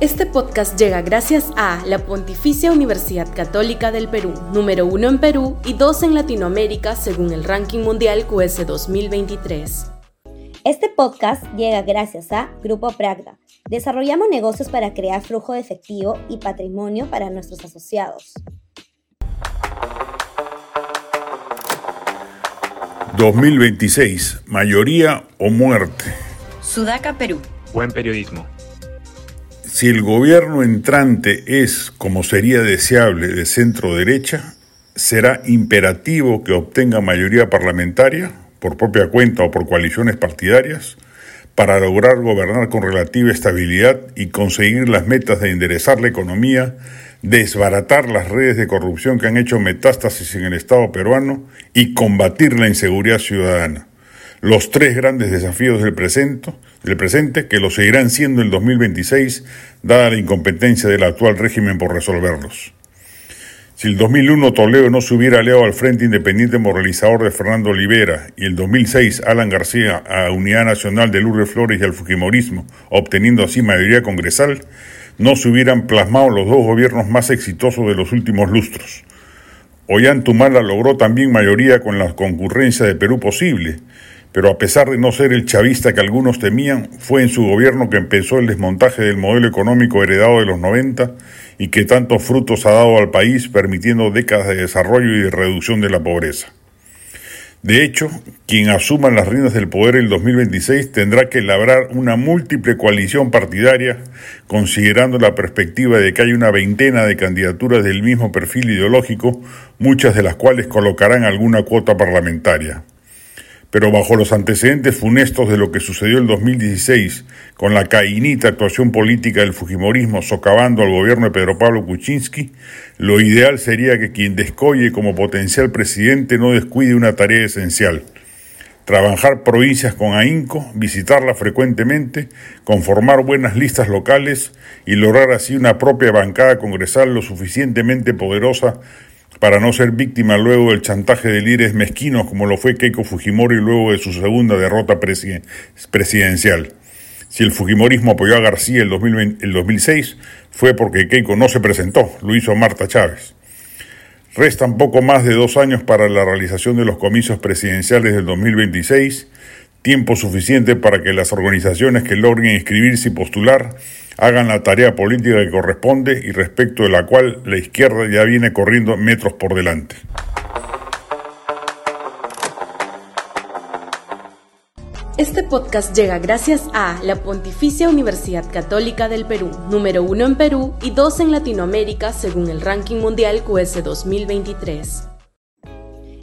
Este podcast llega gracias a la Pontificia Universidad Católica del Perú, número uno en Perú y dos en Latinoamérica según el ranking mundial QS 2023. Este podcast llega gracias a Grupo Pragda. Desarrollamos negocios para crear flujo de efectivo y patrimonio para nuestros asociados. 2026, mayoría o muerte. Sudaca, Perú. Buen periodismo. Si el gobierno entrante es, como sería deseable, de centro derecha, será imperativo que obtenga mayoría parlamentaria, por propia cuenta o por coaliciones partidarias, para lograr gobernar con relativa estabilidad y conseguir las metas de enderezar la economía, desbaratar las redes de corrupción que han hecho metástasis en el Estado peruano y combatir la inseguridad ciudadana los tres grandes desafíos del presente, del presente que lo seguirán siendo en 2026, dada la incompetencia del actual régimen por resolverlos. Si el 2001 Toledo no se hubiera aliado al Frente Independiente Moralizador de Fernando Olivera y el 2006 Alan García a Unidad Nacional de Lourdes Flores y al Fujimorismo, obteniendo así mayoría congresal, no se hubieran plasmado los dos gobiernos más exitosos de los últimos lustros. Ollantumala logró también mayoría con la concurrencia de Perú posible, pero a pesar de no ser el chavista que algunos temían, fue en su gobierno que empezó el desmontaje del modelo económico heredado de los 90 y que tantos frutos ha dado al país, permitiendo décadas de desarrollo y de reducción de la pobreza. De hecho, quien asuma las riendas del poder el 2026 tendrá que labrar una múltiple coalición partidaria, considerando la perspectiva de que hay una veintena de candidaturas del mismo perfil ideológico, muchas de las cuales colocarán alguna cuota parlamentaria pero bajo los antecedentes funestos de lo que sucedió en 2016, con la caínita actuación política del Fujimorismo socavando al gobierno de Pedro Pablo Kuczynski, lo ideal sería que quien descolle como potencial presidente no descuide una tarea esencial. Trabajar provincias con ahínco, visitarlas frecuentemente, conformar buenas listas locales y lograr así una propia bancada congresal lo suficientemente poderosa para no ser víctima luego del chantaje de líderes mezquinos como lo fue Keiko Fujimori luego de su segunda derrota presidencial. Si el Fujimorismo apoyó a García el, el 2006 fue porque Keiko no se presentó, lo hizo Marta Chávez. Restan poco más de dos años para la realización de los comicios presidenciales del 2026 tiempo suficiente para que las organizaciones que logren inscribirse y postular hagan la tarea política que corresponde y respecto de la cual la izquierda ya viene corriendo metros por delante. Este podcast llega gracias a la Pontificia Universidad Católica del Perú, número uno en Perú y dos en Latinoamérica según el ranking mundial QS 2023.